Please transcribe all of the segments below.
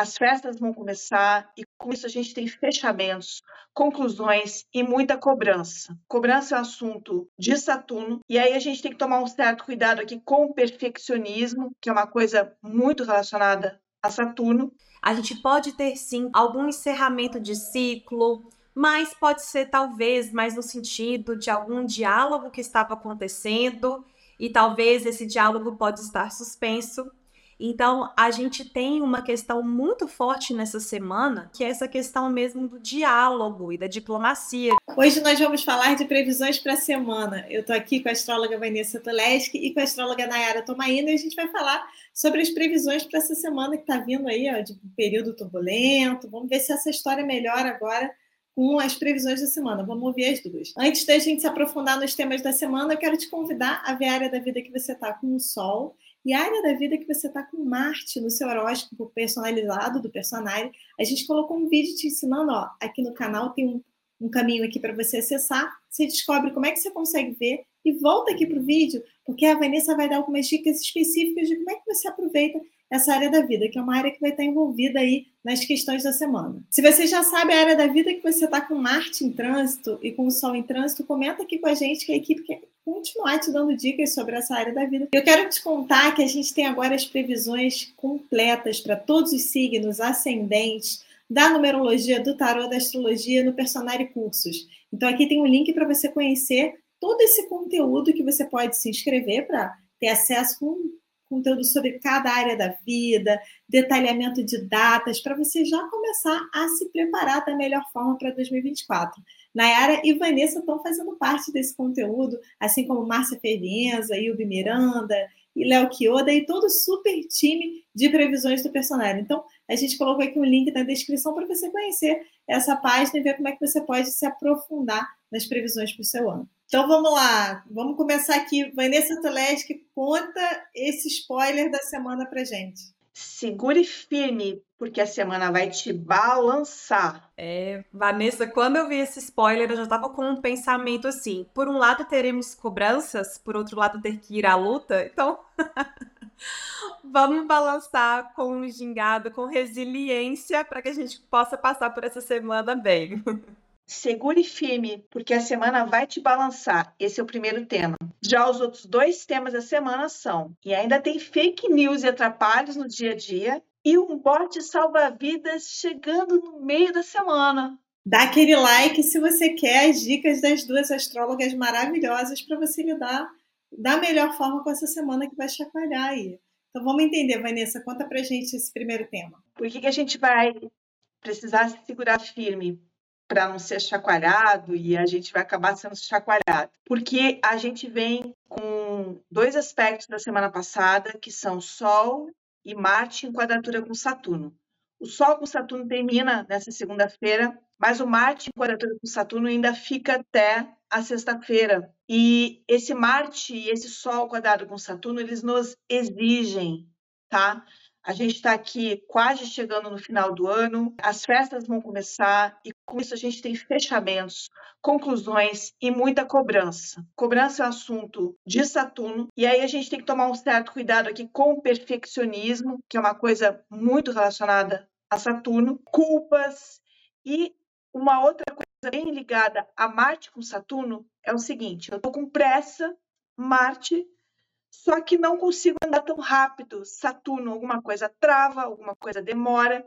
as festas vão começar e com isso a gente tem fechamentos, conclusões e muita cobrança. Cobrança é um assunto de Saturno e aí a gente tem que tomar um certo cuidado aqui com o perfeccionismo, que é uma coisa muito relacionada a Saturno. A gente pode ter sim algum encerramento de ciclo, mas pode ser talvez mais no sentido de algum diálogo que estava acontecendo e talvez esse diálogo pode estar suspenso. Então, a gente tem uma questão muito forte nessa semana, que é essa questão mesmo do diálogo e da diplomacia. Hoje nós vamos falar de previsões para a semana. Eu estou aqui com a astróloga Vanessa Toleski e com a astróloga Nayara Tomaina e a gente vai falar sobre as previsões para essa semana que está vindo aí, ó, de período turbulento. Vamos ver se essa história melhora agora com as previsões da semana. Vamos ouvir as duas. Antes da gente se aprofundar nos temas da semana, eu quero te convidar a ver a área da vida que você está com o Sol e a área da vida que você está com Marte no seu horóscopo personalizado do personagem. A gente colocou um vídeo te ensinando, ó, aqui no canal tem um, um caminho aqui para você acessar. Você descobre como é que você consegue ver e volta aqui para o vídeo, porque a Vanessa vai dar algumas dicas específicas de como é que você aproveita essa área da vida, que é uma área que vai estar envolvida aí nas questões da semana. Se você já sabe a área da vida que você está com Marte em trânsito e com o Sol em trânsito, comenta aqui com a gente que a equipe continuar te dando dicas sobre essa área da vida. Eu quero te contar que a gente tem agora as previsões completas para todos os signos ascendentes da numerologia, do tarô, da astrologia no Personari Cursos. Então aqui tem um link para você conhecer todo esse conteúdo que você pode se inscrever para ter acesso com conteúdo sobre cada área da vida, detalhamento de datas, para você já começar a se preparar da melhor forma para 2024. Nayara e Vanessa estão fazendo parte desse conteúdo, assim como Márcia Fervenza, Ilbi Miranda e Léo Quioda e todo o super time de previsões do personagem. Então, a gente colocou aqui um link na descrição para você conhecer essa página e ver como é que você pode se aprofundar nas previsões para o seu ano. Então vamos lá, vamos começar aqui. Vanessa Toleski, conta esse spoiler da semana pra gente. Segure firme, porque a semana vai te balançar. É, Vanessa, quando eu vi esse spoiler, eu já tava com um pensamento assim: por um lado teremos cobranças, por outro lado ter que ir à luta, então. Vamos balançar com gingado, com resiliência, para que a gente possa passar por essa semana bem. Segure firme, porque a semana vai te balançar. Esse é o primeiro tema. Já os outros dois temas da semana são: e ainda tem fake news e atrapalhos no dia a dia, e um bote salva-vidas chegando no meio da semana. Dá aquele like se você quer as dicas das duas astrólogas maravilhosas para você lidar da melhor forma com essa semana que vai chacoalhar aí. Então vamos entender, Vanessa, conta pra gente esse primeiro tema. Por que, que a gente vai precisar se segurar firme? Para não ser chacoalhado e a gente vai acabar sendo chacoalhado. Porque a gente vem com dois aspectos da semana passada, que são Sol e Marte em quadratura com Saturno. O Sol com Saturno termina nessa segunda-feira, mas o Marte em quadratura com Saturno ainda fica até a sexta-feira. E esse Marte e esse Sol quadrado com Saturno, eles nos exigem, tá? A gente está aqui quase chegando no final do ano, as festas vão começar e com isso a gente tem fechamentos, conclusões e muita cobrança. Cobrança é um assunto de Saturno e aí a gente tem que tomar um certo cuidado aqui com o perfeccionismo, que é uma coisa muito relacionada a Saturno, culpas e uma outra coisa bem ligada a Marte com Saturno é o seguinte: eu estou com pressa, Marte só que não consigo andar tão rápido. Saturno, alguma coisa trava, alguma coisa demora.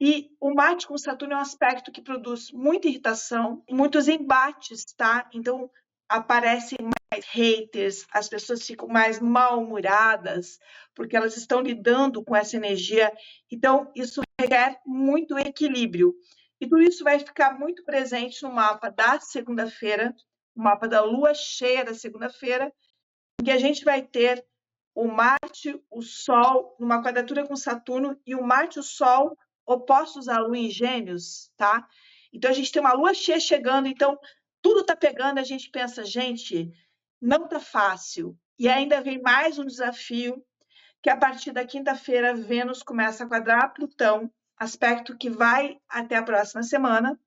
E o Marte com Saturno é um aspecto que produz muita irritação, muitos embates, tá? Então aparecem mais haters, as pessoas ficam mais mal-humoradas, porque elas estão lidando com essa energia. Então, isso requer muito equilíbrio. E tudo isso vai ficar muito presente no mapa da segunda-feira, o mapa da lua cheia da segunda-feira, que a gente vai ter o Marte, o Sol, numa quadratura com Saturno, e o Marte e o Sol opostos à Lua em Gêmeos, tá? Então a gente tem uma Lua cheia chegando, então tudo tá pegando, a gente pensa, gente, não tá fácil. E ainda vem mais um desafio, que a partir da quinta-feira Vênus começa a quadrar Plutão, aspecto que vai até a próxima semana.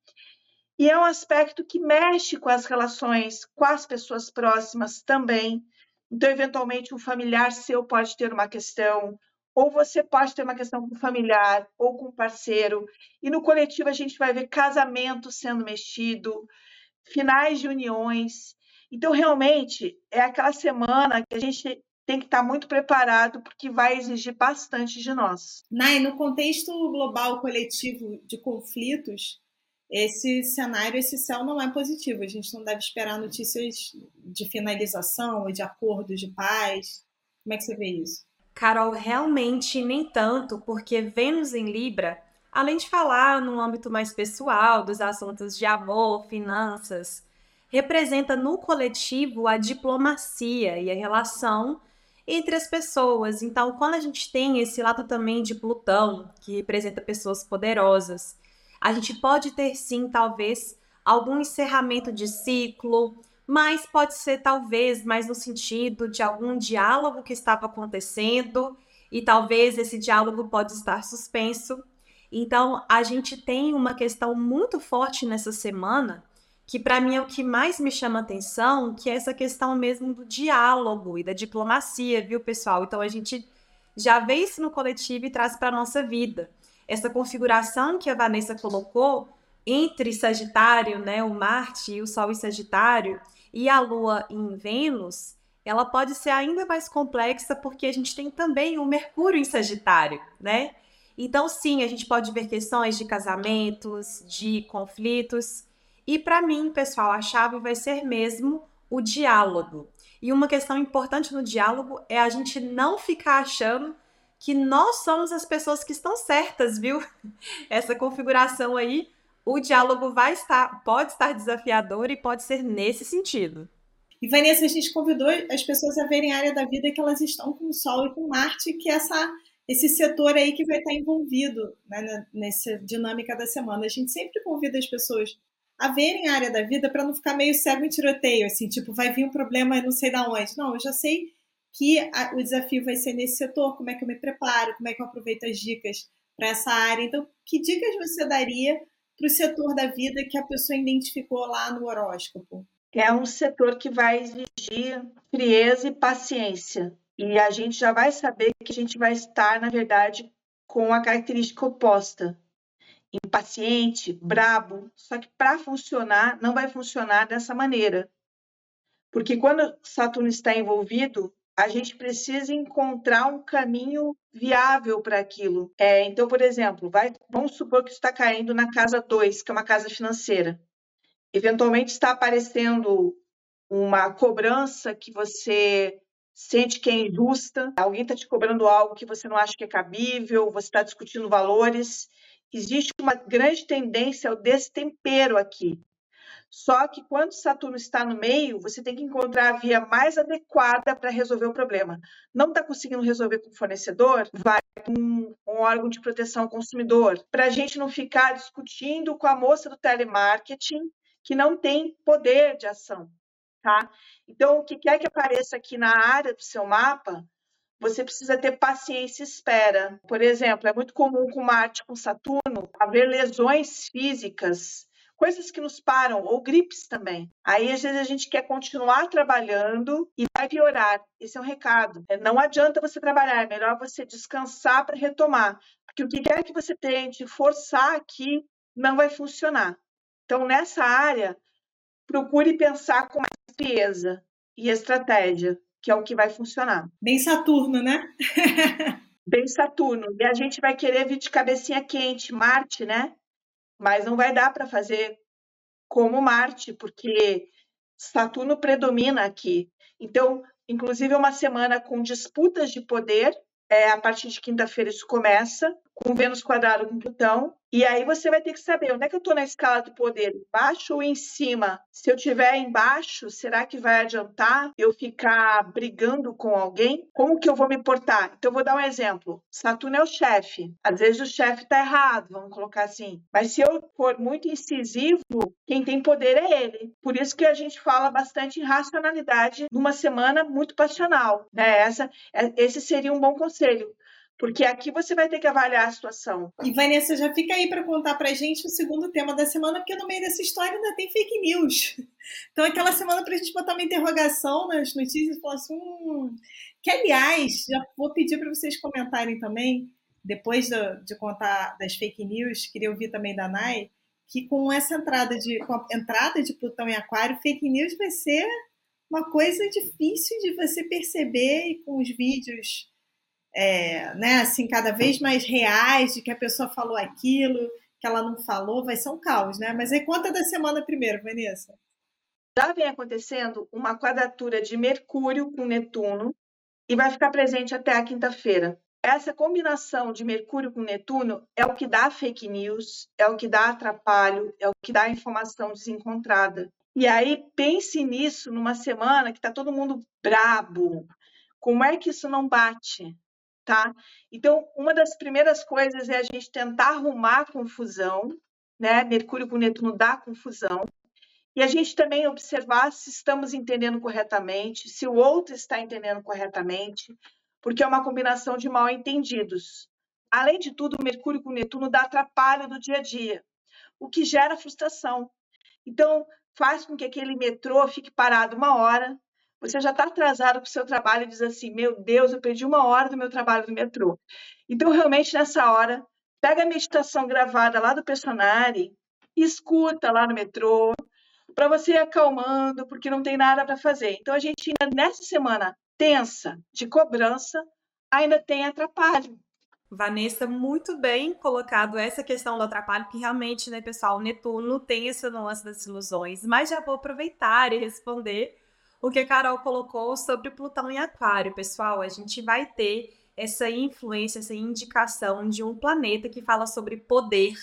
E é um aspecto que mexe com as relações com as pessoas próximas também. Então, eventualmente, um familiar seu pode ter uma questão, ou você pode ter uma questão com familiar ou com parceiro. E no coletivo a gente vai ver casamento sendo mexido, finais de uniões. Então, realmente, é aquela semana que a gente tem que estar muito preparado, porque vai exigir bastante de nós. Nai, no contexto global coletivo de conflitos, esse cenário, esse céu não é positivo. A gente não deve esperar notícias de finalização ou de acordos de paz. Como é que você vê isso? Carol, realmente nem tanto, porque Vênus em Libra, além de falar no âmbito mais pessoal dos assuntos de amor, finanças, representa no coletivo a diplomacia e a relação entre as pessoas. Então, quando a gente tem esse lado também de Plutão, que representa pessoas poderosas, a gente pode ter sim, talvez, algum encerramento de ciclo, mas pode ser talvez mais no sentido de algum diálogo que estava acontecendo e talvez esse diálogo pode estar suspenso. Então, a gente tem uma questão muito forte nessa semana, que para mim é o que mais me chama atenção, que é essa questão mesmo do diálogo e da diplomacia, viu, pessoal? Então, a gente já vê isso no coletivo e traz para a nossa vida. Essa configuração que a Vanessa colocou entre Sagitário, né, o Marte e o Sol em Sagitário, e a Lua em Vênus, ela pode ser ainda mais complexa porque a gente tem também o Mercúrio em Sagitário, né? Então, sim, a gente pode ver questões de casamentos, de conflitos. E para mim, pessoal, a chave vai ser mesmo o diálogo. E uma questão importante no diálogo é a gente não ficar achando que nós somos as pessoas que estão certas, viu? Essa configuração aí o diálogo vai estar, pode estar desafiador e pode ser nesse sentido. E Vanessa, a gente convidou as pessoas a verem a área da vida que elas estão com o Sol e com Marte, que é essa, esse setor aí que vai estar envolvido né, nessa dinâmica da semana. A gente sempre convida as pessoas a verem a área da vida para não ficar meio cego em tiroteio, assim, tipo, vai vir um problema e não sei da onde. Não, eu já sei que a, o desafio vai ser nesse setor, como é que eu me preparo, como é que eu aproveito as dicas para essa área. Então, que dicas você daria para o setor da vida que a pessoa identificou lá no horóscopo? É um setor que vai exigir frieza e paciência. E a gente já vai saber que a gente vai estar, na verdade, com a característica oposta. Impaciente, brabo. Só que para funcionar, não vai funcionar dessa maneira. Porque quando Saturno está envolvido, a gente precisa encontrar um caminho viável para aquilo. É, então, por exemplo, vai, vamos supor que está caindo na casa 2, que é uma casa financeira. Eventualmente está aparecendo uma cobrança que você sente que é injusta, alguém está te cobrando algo que você não acha que é cabível, você está discutindo valores. Existe uma grande tendência ao destempero aqui. Só que quando Saturno está no meio, você tem que encontrar a via mais adequada para resolver o problema. Não está conseguindo resolver com o fornecedor? Vai com um, um órgão de proteção ao consumidor. Para a gente não ficar discutindo com a moça do telemarketing que não tem poder de ação. Tá? Então, o que quer que apareça aqui na área do seu mapa, você precisa ter paciência e espera. Por exemplo, é muito comum com Marte, com Saturno, haver lesões físicas coisas que nos param, ou gripes também. Aí, às vezes, a gente quer continuar trabalhando e vai piorar. Esse é um recado. É, não adianta você trabalhar, é melhor você descansar para retomar. Porque o que quer que você tente forçar aqui não vai funcionar. Então, nessa área, procure pensar com mais frieza e estratégia, que é o que vai funcionar. Bem Saturno, né? Bem Saturno. E a gente vai querer vir de cabecinha quente, Marte, né? Mas não vai dar para fazer como Marte, porque Saturno predomina aqui. Então, inclusive, uma semana com disputas de poder. É, a partir de quinta-feira isso começa, com Vênus quadrado com Plutão, e aí você vai ter que saber onde é que eu estou na escala do poder, embaixo ou em cima. Se eu estiver embaixo, será que vai adiantar eu ficar brigando com alguém? Como que eu vou me portar? Então, eu vou dar um exemplo. Saturno é o chefe. Às vezes o chefe está errado, vamos colocar assim. Mas se eu for muito incisivo, quem tem poder é ele. Por isso que a gente fala bastante em racionalidade numa semana muito passional. Né? Essa, é, esse seria um bom conselho porque aqui você vai ter que avaliar a situação. E Vanessa, já fica aí para contar para gente o segundo tema da semana, porque no meio dessa história ainda tem fake news. Então, aquela semana para a gente botar uma interrogação nas notícias e falar assim: hum... que aliás, já vou pedir para vocês comentarem também, depois de, de, contar das fake news, queria ouvir também da Nai, que com essa entrada de, com a entrada de Plutão em Aquário, fake news vai ser uma coisa difícil de você perceber e com os vídeos é, né, assim, cada vez mais reais de que a pessoa falou aquilo, que ela não falou, vai ser um caos, né? Mas aí conta da semana primeiro, Vanessa. Já vem acontecendo uma quadratura de Mercúrio com Netuno e vai ficar presente até a quinta-feira. Essa combinação de Mercúrio com Netuno é o que dá fake news, é o que dá atrapalho, é o que dá informação desencontrada. E aí pense nisso numa semana que está todo mundo brabo. Como é que isso não bate? Tá? Então, uma das primeiras coisas é a gente tentar arrumar a confusão, né? Mercúrio com Netuno dá confusão. E a gente também observar se estamos entendendo corretamente, se o outro está entendendo corretamente, porque é uma combinação de mal entendidos. Além de tudo, Mercúrio com Netuno dá atrapalho do dia a dia, o que gera frustração. Então, faz com que aquele metrô fique parado uma hora, você já está atrasado para o seu trabalho e diz assim: Meu Deus, eu perdi uma hora do meu trabalho no metrô. Então, realmente, nessa hora, pega a meditação gravada lá do personagem e escuta lá no metrô, para você ir acalmando, porque não tem nada para fazer. Então, a gente ainda nessa semana tensa de cobrança, ainda tem atrapalho. Vanessa, muito bem colocado essa questão do atrapalho, que realmente, né, pessoal, o Netuno tem esse lance das ilusões, mas já vou aproveitar e responder o que a Carol colocou sobre Plutão em Aquário, pessoal. A gente vai ter essa influência, essa indicação de um planeta que fala sobre poder.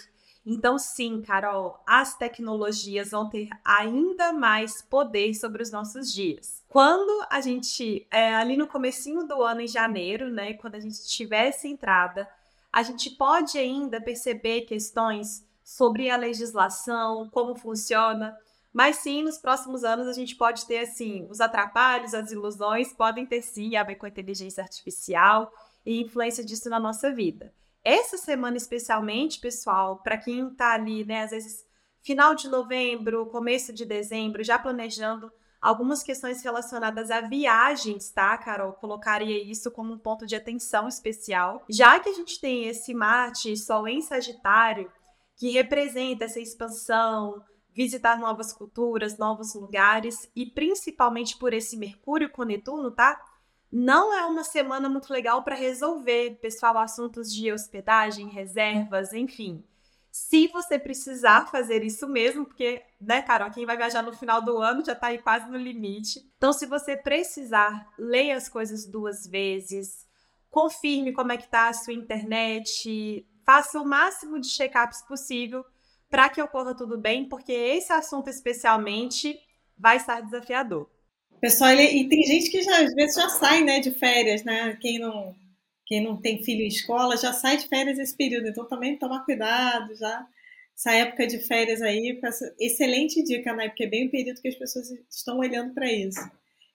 Então, sim, Carol, as tecnologias vão ter ainda mais poder sobre os nossos dias. Quando a gente, é, ali no comecinho do ano, em janeiro, né, quando a gente tiver essa entrada, a gente pode ainda perceber questões sobre a legislação, como funciona, mas sim, nos próximos anos a gente pode ter assim, os atrapalhos, as ilusões podem ter sim a ver com a inteligência artificial e influência disso na nossa vida. Essa semana especialmente, pessoal, para quem está ali, né, às vezes final de novembro, começo de dezembro, já planejando algumas questões relacionadas a viagens, tá, Carol? Colocaria isso como um ponto de atenção especial, já que a gente tem esse Marte Sol em Sagitário, que representa essa expansão, visitar novas culturas, novos lugares e principalmente por esse Mercúrio com Netuno, tá? Não é uma semana muito legal para resolver, pessoal, assuntos de hospedagem, reservas, enfim. Se você precisar fazer isso mesmo, porque, né, Carol, quem vai viajar no final do ano já está aí quase no limite. Então, se você precisar, leia as coisas duas vezes, confirme como é que tá a sua internet, faça o máximo de check-ups possível para que ocorra tudo bem, porque esse assunto especialmente vai estar desafiador. Pessoal, e tem gente que já, às vezes já sai né, de férias, né? Quem não, quem não tem filho em escola já sai de férias esse período, então também tomar cuidado já. Essa época de férias aí, excelente dica, né? Porque é bem o período que as pessoas estão olhando para isso.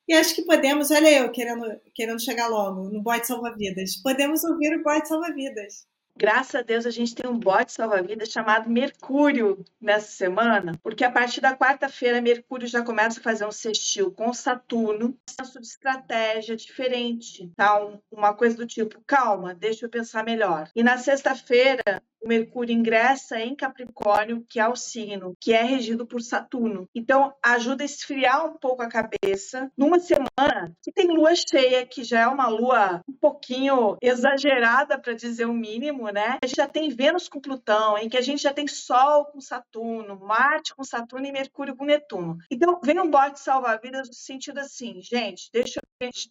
E acho que podemos, olha eu querendo, querendo chegar logo no bote salva-vidas, podemos ouvir o bote salva-vidas. Graças a Deus a gente tem um bote salva-vidas chamado Mercúrio nessa semana, porque a partir da quarta-feira Mercúrio já começa a fazer um sextil com Saturno, um senso de estratégia diferente, tá? uma coisa do tipo, calma, deixa eu pensar melhor. E na sexta-feira o Mercúrio ingressa em Capricórnio, que é o signo que é regido por Saturno. Então, ajuda a esfriar um pouco a cabeça numa semana que tem lua cheia, que já é uma lua um pouquinho exagerada, para dizer o mínimo, né? A gente já tem Vênus com Plutão, em que a gente já tem Sol com Saturno, Marte com Saturno e Mercúrio com Netuno. Então, vem um bote salva-vidas no sentido assim, gente, deixa eu, deixa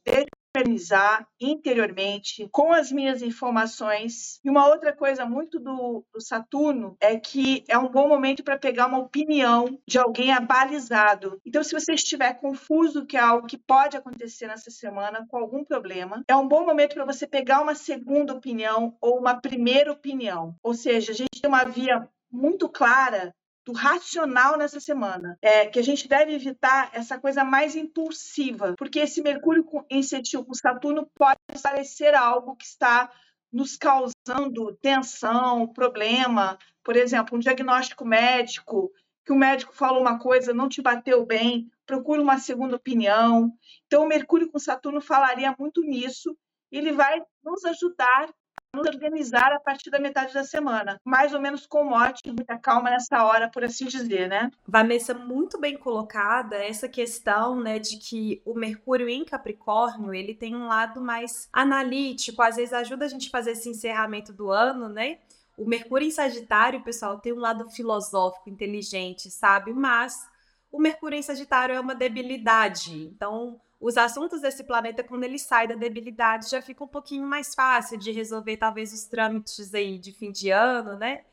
organizar interiormente com as minhas informações. E uma outra coisa muito do, do Saturno é que é um bom momento para pegar uma opinião de alguém abalizado. Então, se você estiver confuso que é algo que pode acontecer nessa semana com algum problema, é um bom momento para você pegar uma segunda opinião ou uma primeira opinião. Ou seja, a gente tem uma via muito clara racional nessa semana. É que a gente deve evitar essa coisa mais impulsiva, porque esse Mercúrio em sextil com Saturno pode parecer algo que está nos causando tensão, problema. Por exemplo, um diagnóstico médico, que o médico falou uma coisa, não te bateu bem, procura uma segunda opinião. Então, o Mercúrio com Saturno falaria muito nisso. Ele vai nos ajudar nos organizar a partir da metade da semana, mais ou menos com mote, muita calma nessa hora, por assim dizer, né? Vanessa, muito bem colocada essa questão, né, de que o Mercúrio em Capricórnio, ele tem um lado mais analítico, às vezes ajuda a gente a fazer esse encerramento do ano, né? O Mercúrio em Sagitário, pessoal, tem um lado filosófico, inteligente, sabe? Mas o Mercúrio em Sagitário é uma debilidade. Então, os assuntos desse planeta, quando ele sai da debilidade, já fica um pouquinho mais fácil de resolver, talvez, os trâmites aí de fim de ano, né?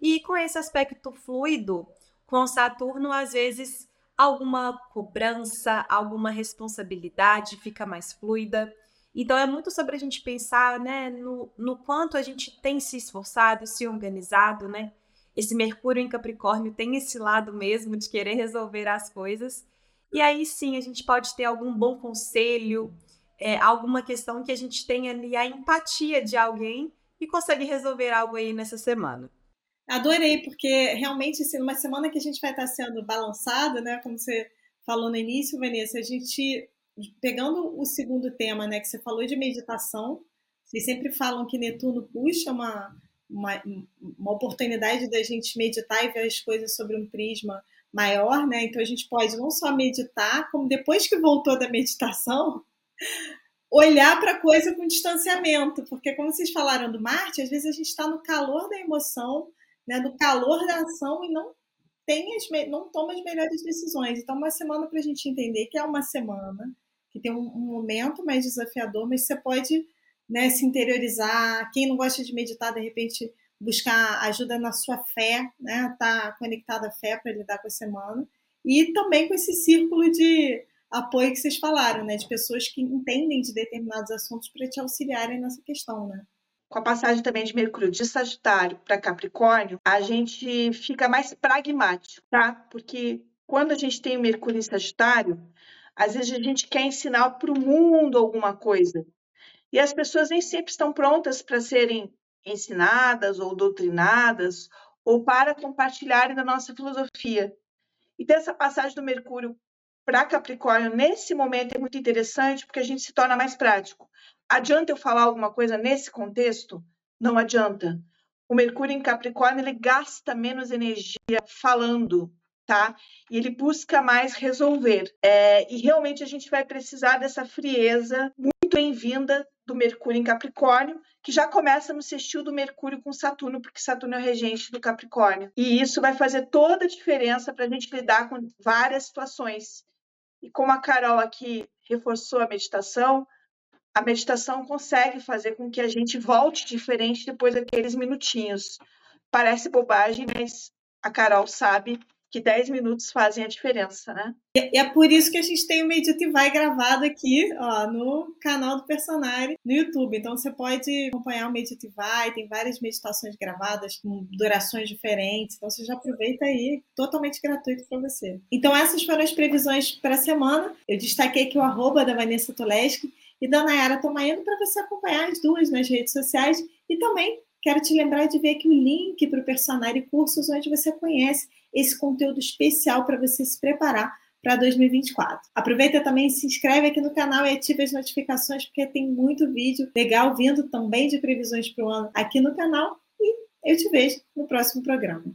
E com esse aspecto fluido, com Saturno, às vezes, alguma cobrança, alguma responsabilidade fica mais fluida. Então, é muito sobre a gente pensar, né, no, no quanto a gente tem se esforçado, se organizado, né? Esse Mercúrio em Capricórnio tem esse lado mesmo de querer resolver as coisas e aí sim a gente pode ter algum bom conselho, é, alguma questão que a gente tenha ali a empatia de alguém e consegue resolver algo aí nessa semana. Adorei, porque realmente, assim, numa semana que a gente vai estar sendo balançado, né? Como você falou no início, Vanessa, a gente, pegando o segundo tema, né? Que você falou de meditação, vocês sempre falam que Netuno puxa uma, uma, uma oportunidade da gente meditar e ver as coisas sobre um prisma maior, né? Então a gente pode não só meditar, como depois que voltou da meditação, olhar para a coisa com distanciamento, porque como vocês falaram do Marte, às vezes a gente está no calor da emoção, né, no calor da ação e não tem as, não toma as melhores decisões. Então uma semana para a gente entender que é uma semana que tem um, um momento mais desafiador, mas você pode né, se interiorizar. Quem não gosta de meditar, de repente buscar ajuda na sua fé, né? Tá conectada à fé para lidar com a semana e também com esse círculo de apoio que vocês falaram, né? De pessoas que entendem de determinados assuntos para te auxiliarem nessa questão, né? Com a passagem também de Mercúrio de Sagitário para Capricórnio, a gente fica mais pragmático, tá? Porque quando a gente tem o Mercúrio em Sagitário, às vezes a gente quer ensinar para o mundo alguma coisa. E as pessoas nem sempre estão prontas para serem ensinadas ou doutrinadas ou para compartilharem da nossa filosofia. E dessa passagem do Mercúrio para Capricórnio, nesse momento, é muito interessante porque a gente se torna mais prático. Adianta eu falar alguma coisa nesse contexto? Não adianta. O Mercúrio em Capricórnio ele gasta menos energia falando, tá? E ele busca mais resolver. É, e realmente a gente vai precisar dessa frieza bem-vinda do Mercúrio em Capricórnio, que já começa no sextil do Mercúrio com Saturno, porque Saturno é o regente do Capricórnio. E isso vai fazer toda a diferença para a gente lidar com várias situações. E como a Carol aqui reforçou a meditação, a meditação consegue fazer com que a gente volte diferente depois daqueles minutinhos. Parece bobagem, mas a Carol sabe que 10 minutos fazem a diferença, né? E é por isso que a gente tem o Meditivai gravado aqui, ó, no canal do Personari, no YouTube. Então você pode acompanhar o Meditivai, tem várias meditações gravadas com durações diferentes. Então você já aproveita aí, totalmente gratuito para você. Então essas foram as previsões para a semana. Eu destaquei aqui o arroba da Vanessa Toleski e da Nayara Tomaino para você acompanhar as duas nas redes sociais e também quero te lembrar de ver aqui o link para o Personari Cursos, onde você conhece esse conteúdo especial para você se preparar para 2024. Aproveita também, se inscreve aqui no canal e ativa as notificações, porque tem muito vídeo legal vindo também de previsões para o ano aqui no canal. E eu te vejo no próximo programa.